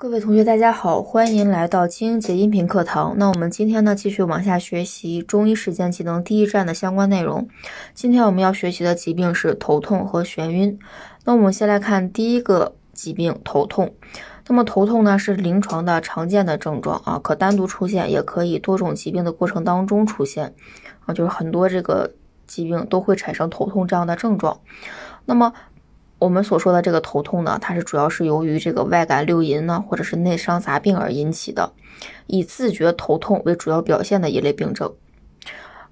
各位同学，大家好，欢迎来到精英节音频课堂。那我们今天呢，继续往下学习中医实践技能第一站的相关内容。今天我们要学习的疾病是头痛和眩晕。那我们先来看第一个疾病，头痛。那么头痛呢，是临床的常见的症状啊，可单独出现，也可以多种疾病的过程当中出现啊，就是很多这个疾病都会产生头痛这样的症状。那么我们所说的这个头痛呢，它是主要是由于这个外感六淫呢，或者是内伤杂病而引起的，以自觉头痛为主要表现的一类病症。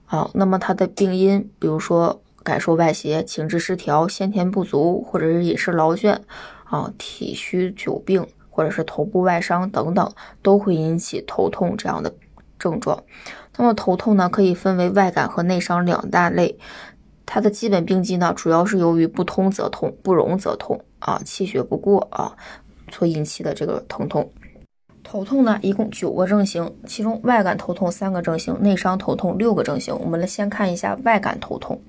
好，那么它的病因，比如说感受外邪、情志失调、先天不足，或者是饮食劳倦啊、体虚久病，或者是头部外伤等等，都会引起头痛这样的症状。那么头痛呢，可以分为外感和内伤两大类。它的基本病机呢，主要是由于不通则痛，不容则痛啊，气血不过啊所引起的这个疼痛。头痛呢，一共九个症型，其中外感头痛三个症型，内伤头痛六个症型。我们来先看一下外感头痛。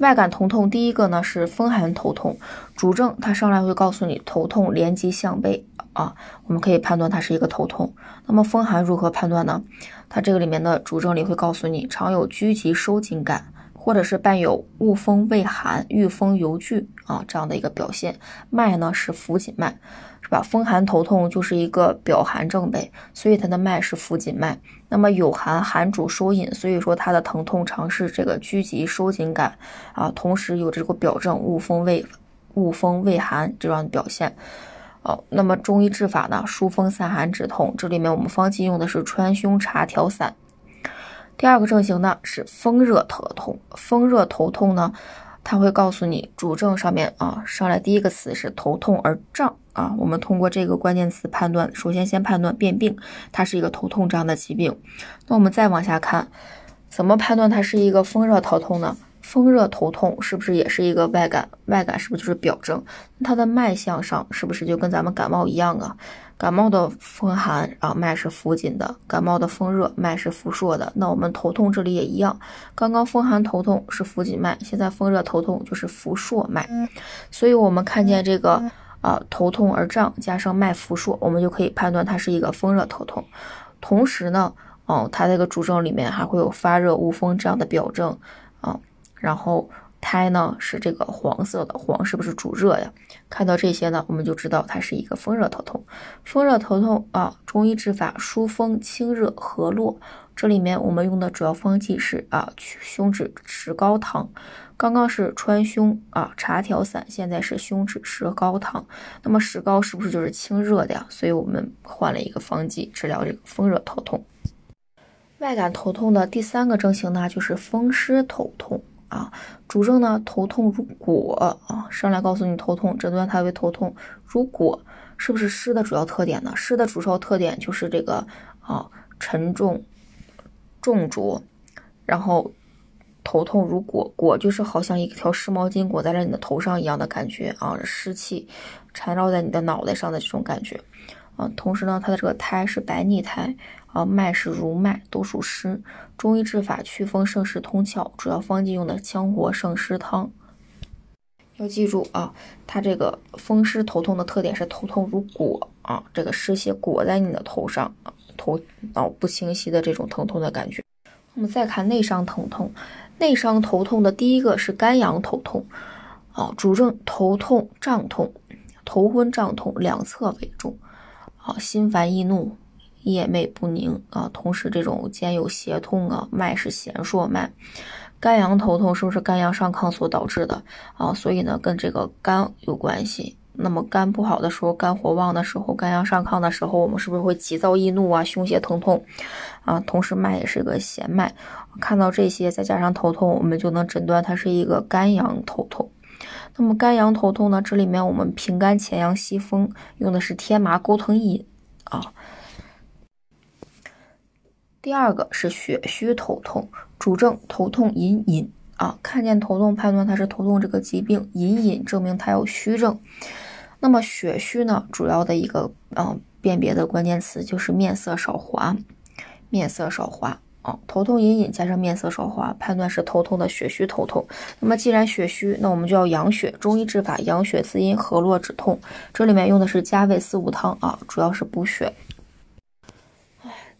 外感头痛，第一个呢是风寒头痛，主症它上来会告诉你头痛连及项背啊，我们可以判断它是一个头痛。那么风寒如何判断呢？它这个里面的主症里会告诉你常有拘急收紧感。或者是伴有恶风畏寒、遇风犹惧啊这样的一个表现，脉呢是浮紧脉，是吧？风寒头痛就是一个表寒症呗，所以它的脉是浮紧脉。那么有寒，寒主收引，所以说它的疼痛常是这个拘急收紧感啊，同时有这个表症恶风畏恶风畏寒这样的表现。哦，那么中医治法呢，疏风散寒止痛，这里面我们方剂用的是川芎茶调散。第二个症型呢是风热头痛，风热头痛呢，它会告诉你主症上面啊，上来第一个词是头痛而胀啊，我们通过这个关键词判断，首先先判断辨病，它是一个头痛这样的疾病。那我们再往下看，怎么判断它是一个风热头痛呢？风热头痛是不是也是一个外感？外感是不是就是表症？它的脉象上是不是就跟咱们感冒一样啊？感冒的风寒啊，脉是浮紧的；感冒的风热，脉是浮数的。那我们头痛这里也一样，刚刚风寒头痛是浮紧脉，现在风热头痛就是浮数脉。所以，我们看见这个啊头痛而胀，加上脉浮数，我们就可以判断它是一个风热头痛。同时呢，哦，它这个主症里面还会有发热、恶风这样的表症。啊然后苔呢是这个黄色的，黄是不是主热呀？看到这些呢，我们就知道它是一个风热头痛。风热头痛啊，中医治法疏风清热和络。这里面我们用的主要方剂是啊芎止石膏汤。刚刚是川芎啊茶调散，现在是芎止石膏汤。那么石膏是不是就是清热的呀？所以我们换了一个方剂治疗这个风热头痛。外感头痛的第三个症型呢，就是风湿头痛。啊，主症呢头痛如裹啊，上来告诉你头痛，诊断它为头痛如裹，是不是湿的主要特点呢？湿的主要特点就是这个啊沉重重浊，然后头痛如裹，裹就是好像一条湿毛巾裹在了你的头上一样的感觉啊，湿气缠绕在你的脑袋上的这种感觉啊，同时呢，它的这个苔是白腻苔。啊，脉是如脉，都属湿。中医治法祛风胜湿通窍，主要方剂用的羌活胜湿汤。要记住啊，它这个风湿头痛的特点是头痛如裹啊，这个湿邪裹在你的头上啊，头脑不清晰的这种疼痛的感觉。我们再看内伤疼痛，内伤头痛的第一个是肝阳头痛啊，主症头痛胀痛，头昏胀痛两侧为重，啊，心烦易怒。夜寐不宁啊，同时这种兼有胁痛啊，脉是弦数脉，肝阳头痛是不是肝阳上亢所导致的啊？所以呢，跟这个肝有关系。那么肝不好的时候，肝火旺的时候，肝阳上亢的时候，我们是不是会急躁易怒啊，胸胁疼痛啊？同时脉也是个弦脉，看到这些再加上头痛，我们就能诊断它是一个肝阳头痛。那么肝阳头痛呢，这里面我们平肝潜阳息风用的是天麻钩藤饮啊。第二个是血虚头痛，主症头痛隐隐啊，看见头痛判断它是头痛这个疾病，隐隐证明它有虚症。那么血虚呢，主要的一个嗯辨别的关键词就是面色少滑，面色少滑啊，头痛隐隐加上面色少华，判断是头痛的血虚头痛。那么既然血虚，那我们就要养血。中医治法养血滋阴，和络止痛。这里面用的是加味四物汤啊，主要是补血。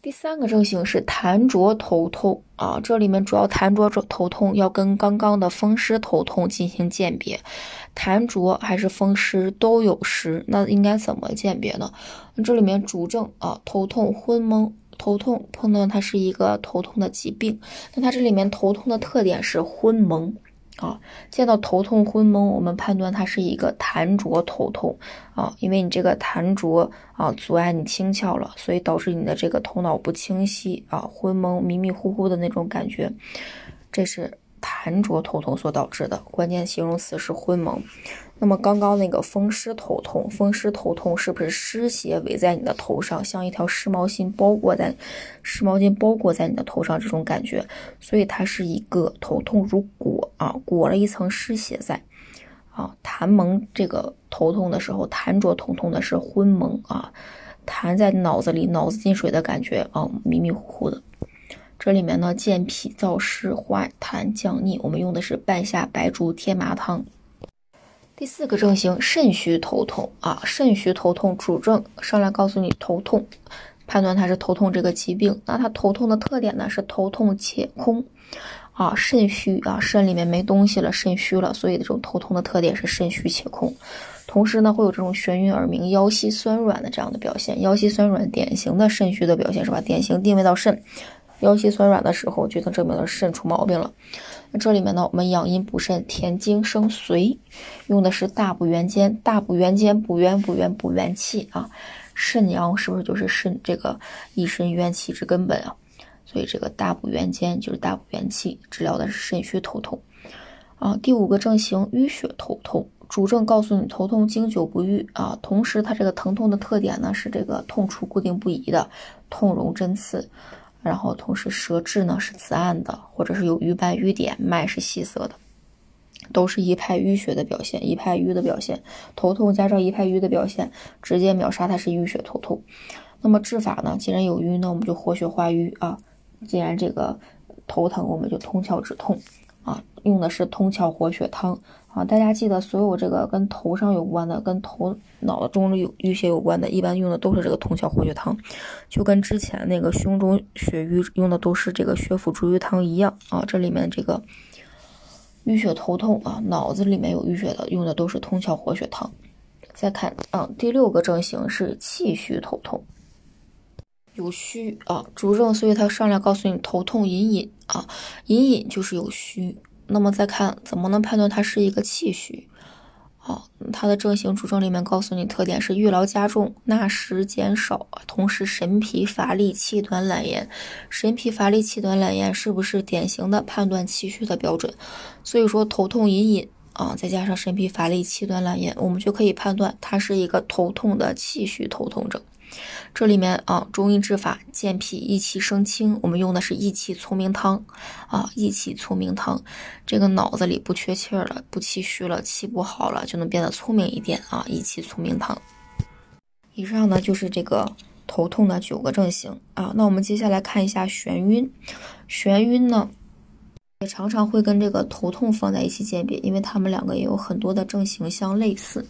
第三个症型是痰浊头痛啊，这里面主要痰浊头痛要跟刚刚的风湿头痛进行鉴别，痰浊还是风湿都有湿，那应该怎么鉴别呢？这里面主症啊，头痛昏蒙，头痛判断它是一个头痛的疾病，那它这里面头痛的特点是昏蒙。啊，见到头痛昏蒙，我们判断它是一个痰浊头痛啊，因为你这个痰浊啊阻碍你清窍了，所以导致你的这个头脑不清晰啊，昏蒙迷迷糊糊的那种感觉，这是。痰浊头痛所导致的关键形容词是昏蒙。那么刚刚那个风湿头痛，风湿头痛是不是湿邪围在你的头上，像一条湿毛巾包裹在湿毛巾包裹在你的头上这种感觉？所以它是一个头痛如裹啊，裹了一层湿邪在啊。痰蒙这个头痛的时候，痰浊头痛的是昏蒙啊，痰在脑子里，脑子进水的感觉啊，迷迷糊糊的。这里面呢，健脾燥湿、化痰降逆，我们用的是半夏白术天麻汤。第四个症型，肾虚头痛啊，肾虚头痛主症上来告诉你头痛，判断它是头痛这个疾病。那它头痛的特点呢是头痛且空啊，肾虚啊，肾里面没东西了，肾虚了，所以这种头痛的特点是肾虚且空。同时呢，会有这种眩晕耳鸣、腰膝酸软的这样的表现。腰膝酸软，典型的肾虚的表现是吧？典型定位到肾。腰膝酸软的时候，就能证明了肾出毛病了。那这里面呢，我们养阴补肾、填精生髓，用的是大补元间。大补元间，补元补元补元气啊。肾阳是不是就是肾这个一身元气之根本啊？所以这个大补元间就是大补元气，治疗的是肾虚头痛啊。第五个症型淤血头痛，主症告诉你头痛经久不愈啊。同时它这个疼痛的特点呢是这个痛处固定不移的，痛容针刺。然后同时舌质呢是紫暗的，或者是有瘀斑瘀点，脉是细涩的，都是一派淤血的表现，一派瘀的表现。头痛加上一派瘀的表现，直接秒杀它是淤血头痛。那么治法呢？既然有瘀，那我们就活血化瘀啊。既然这个头疼，我们就通窍止痛，用的是通窍活血汤。啊，大家记得，所有这个跟头上有关的、跟头脑中有淤血有关的，一般用的都是这个通窍活血汤，就跟之前那个胸中血瘀用的都是这个血府逐瘀汤一样啊。这里面这个淤血头痛啊，脑子里面有淤血的，用的都是通窍活血汤。再看啊，第六个症型是气虚头痛，有虚啊，主症，所以他上来告诉你头痛隐隐啊，隐隐就是有虚。那么再看，怎么能判断它是一个气虚？好，它的症型主症里面告诉你特点是愈劳加重、纳食减少，同时神疲乏力、气短懒言。神疲乏力、气短懒言是不是典型的判断气虚的标准？所以说头痛隐隐啊，再加上神疲乏力、气短懒言，我们就可以判断它是一个头痛的气虚头痛症。这里面啊，中医治法健脾益气生清，我们用的是益气聪明汤啊，益气聪明汤。这个脑子里不缺气儿了，不气虚了，气不好了，就能变得聪明一点啊，益气聪明汤。以上呢就是这个头痛的九个症型啊。那我们接下来看一下眩晕，眩晕呢也常常会跟这个头痛放在一起鉴别，因为他们两个也有很多的症型相类似。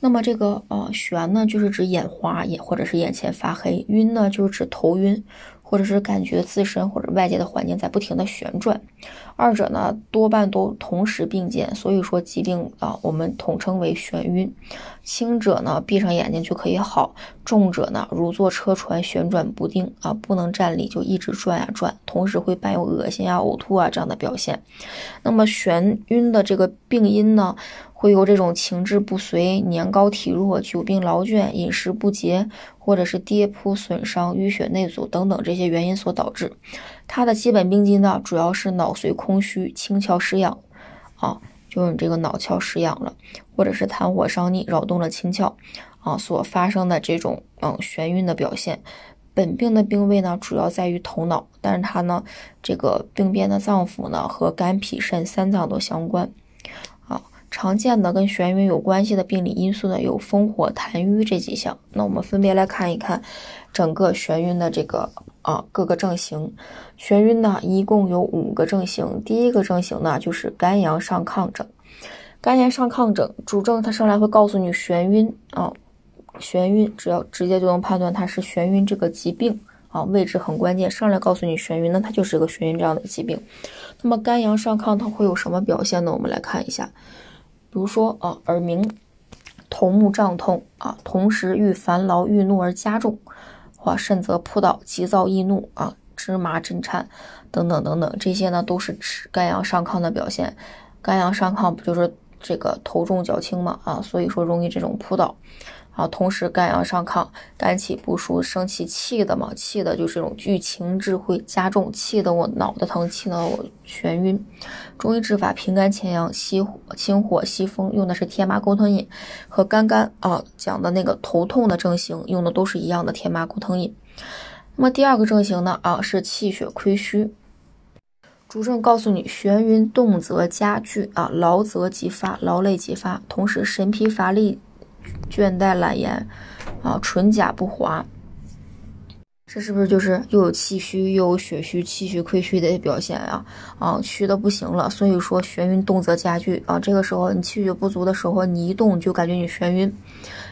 那么这个呃眩呢，就是指眼花也或者是眼前发黑；晕呢，就是指头晕，或者是感觉自身或者外界的环境在不停的旋转。二者呢，多半都同时并见，所以说疾病啊，我们统称为眩晕。轻者呢，闭上眼睛就可以好；重者呢，如坐车船旋转不定啊，不能站立，就一直转呀转，同时会伴有恶心啊、呕吐啊这样的表现。那么眩晕的这个病因呢？会有这种情志不遂、年高体弱、久病劳倦、饮食不节，或者是跌扑损伤、淤血内阻等等这些原因所导致。它的基本病机呢，主要是脑髓空虚、清窍失养，啊，就是你这个脑窍失养了，或者是痰火伤逆，扰动了清窍，啊，所发生的这种嗯眩晕的表现。本病的病位呢，主要在于头脑，但是它呢，这个病变的脏腑呢，和肝脾肾三脏都相关。常见的跟眩晕有关系的病理因素呢，有风火痰瘀这几项。那我们分别来看一看整个眩晕的这个啊各个症型。眩晕呢，一共有五个症型。第一个症型呢，就是肝阳上亢症。肝炎上亢症主症，它上来会告诉你眩晕啊，眩晕，只要直接就能判断它是眩晕这个疾病啊，位置很关键。上来告诉你眩晕，那它就是一个眩晕这样的疾病。那么肝阳上亢，它会有什么表现呢？我们来看一下，比如说啊，耳鸣。头目胀痛啊，同时遇烦劳郁怒而加重，或甚则扑倒、急躁易怒啊，芝麻震颤等等等等，这些呢都是肝阳上亢的表现。肝阳上亢不就是这个头重脚轻嘛啊，所以说容易这种扑倒。啊，同时肝阳上亢，肝气不舒，生气气的嘛，气的就是这种郁情志会加重，气的我脑袋疼，气的我眩晕。中医治法平肝潜阳，熄火清火熄风，用的是天麻钩藤饮，和刚刚啊讲的那个头痛的症型用的都是一样的天麻钩藤饮。那么第二个症型呢啊是气血亏虚，主症告诉你眩晕，动则加剧啊，劳则即发，劳累即发，同时神疲乏力。倦怠懒言啊，唇甲不滑，这是不是就是又有气虚又有血虚、气血亏虚的表现呀？啊，虚的不行了，所以说眩晕动则加剧啊。这个时候你气血不足的时候，你一动就感觉你眩晕。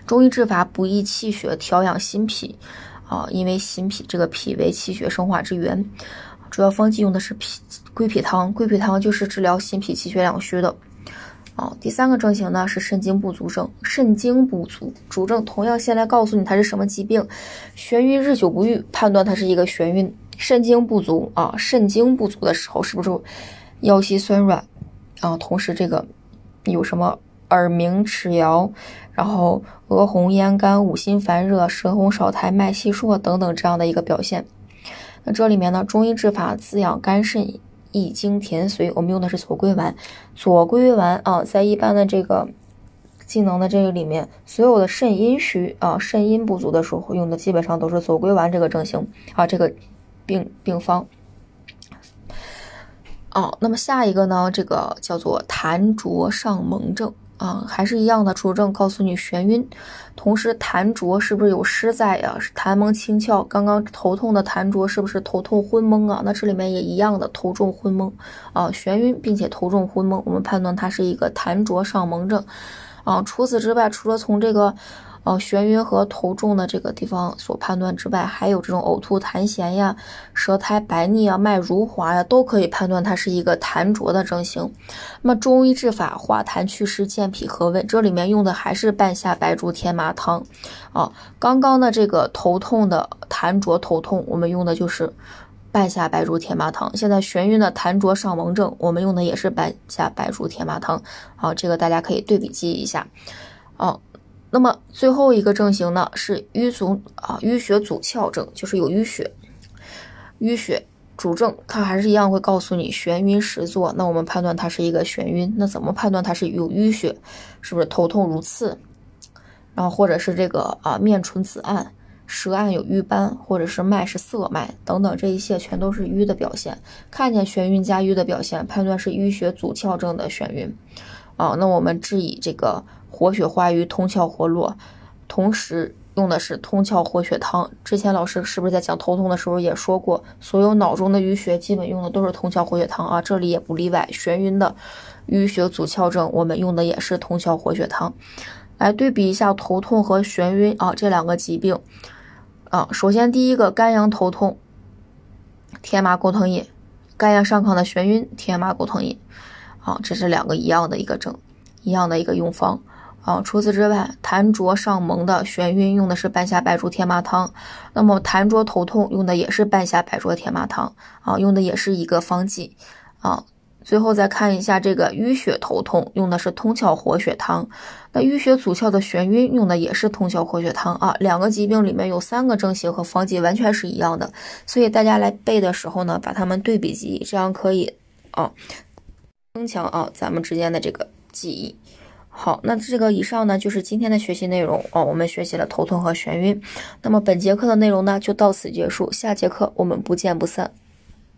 中医治法补益气血，调养心脾啊，因为心脾这个脾为气血生化之源，主要方剂用的是脾归脾汤，归脾汤就是治疗心脾气血两虚的。啊，第三个症型呢是肾精不足症，肾精不足主症同样先来告诉你它是什么疾病，眩晕日久不愈，判断它是一个眩晕。肾精不足啊，肾精不足的时候是不是腰膝酸软啊？同时这个有什么耳鸣、齿摇，然后额红咽干、五心烦热、舌红少苔、脉细数等等这样的一个表现。那这里面呢，中医治法滋养肝肾。益精填髓，我们用的是左归丸。左归丸啊，在一般的这个技能的这个里面，所有的肾阴虚啊、肾阴不足的时候用的基本上都是左归丸这个症型啊，这个病病方。哦，那么下一个呢，这个叫做痰浊上蒙症。啊，还是一样的主症，告诉你眩晕，同时痰浊是不是有湿在呀？是痰蒙清窍。刚刚头痛的痰浊是不是头痛昏蒙啊？那这里面也一样的头重昏蒙啊，眩晕并且头重昏蒙，我们判断它是一个痰浊上蒙症啊。除此之外，除了从这个。哦，眩晕和头重的这个地方所判断之外，还有这种呕吐、痰涎呀、舌苔白腻啊、脉如滑呀，都可以判断它是一个痰浊的症型。那么中医治法化痰祛湿、健脾和胃，这里面用的还是半夏白术天麻汤。啊，刚刚的这个头痛的痰浊头痛，我们用的就是半夏白术天麻汤。现在眩晕的痰浊上蒙症，我们用的也是半夏白术天麻汤。好，这个大家可以对比记一下。哦。那么最后一个症型呢是淤阻啊淤血阻窍症，就是有淤血，淤血主症，它还是一样会告诉你眩晕实作。那我们判断它是一个眩晕，那怎么判断它是有淤血？是不是头痛如刺？然后或者是这个啊面唇紫暗，舌暗有瘀斑，或者是脉是涩脉等等，这一切全都是瘀的表现。看见眩晕加瘀的表现，判断是淤血阻窍症的眩晕。啊，那我们治以这个。活血化瘀，通窍活络，同时用的是通窍活血汤。之前老师是不是在讲头痛的时候也说过，所有脑中的淤血基本用的都是通窍活血汤啊？这里也不例外。眩晕的淤血阻窍症，我们用的也是通窍活血汤。来对比一下头痛和眩晕啊这两个疾病啊。首先第一个肝阳头痛，天麻钩藤饮；肝阳上亢的眩晕，天麻钩藤饮。啊，这是两个一样的一个症，一样的一个用方。啊，除此之外，痰浊上蒙的眩晕用的是半夏白术天麻汤，那么痰浊头痛用的也是半夏白术天麻汤，啊，用的也是一个方剂，啊，最后再看一下这个淤血头痛用的是通窍活血汤，那淤血阻窍的眩晕用的也是通窍活血汤啊，两个疾病里面有三个症型和方剂完全是一样的，所以大家来背的时候呢，把它们对比记忆，这样可以啊，增强啊咱们之间的这个记忆。好，那这个以上呢就是今天的学习内容哦。我们学习了头痛和眩晕，那么本节课的内容呢就到此结束，下节课我们不见不散。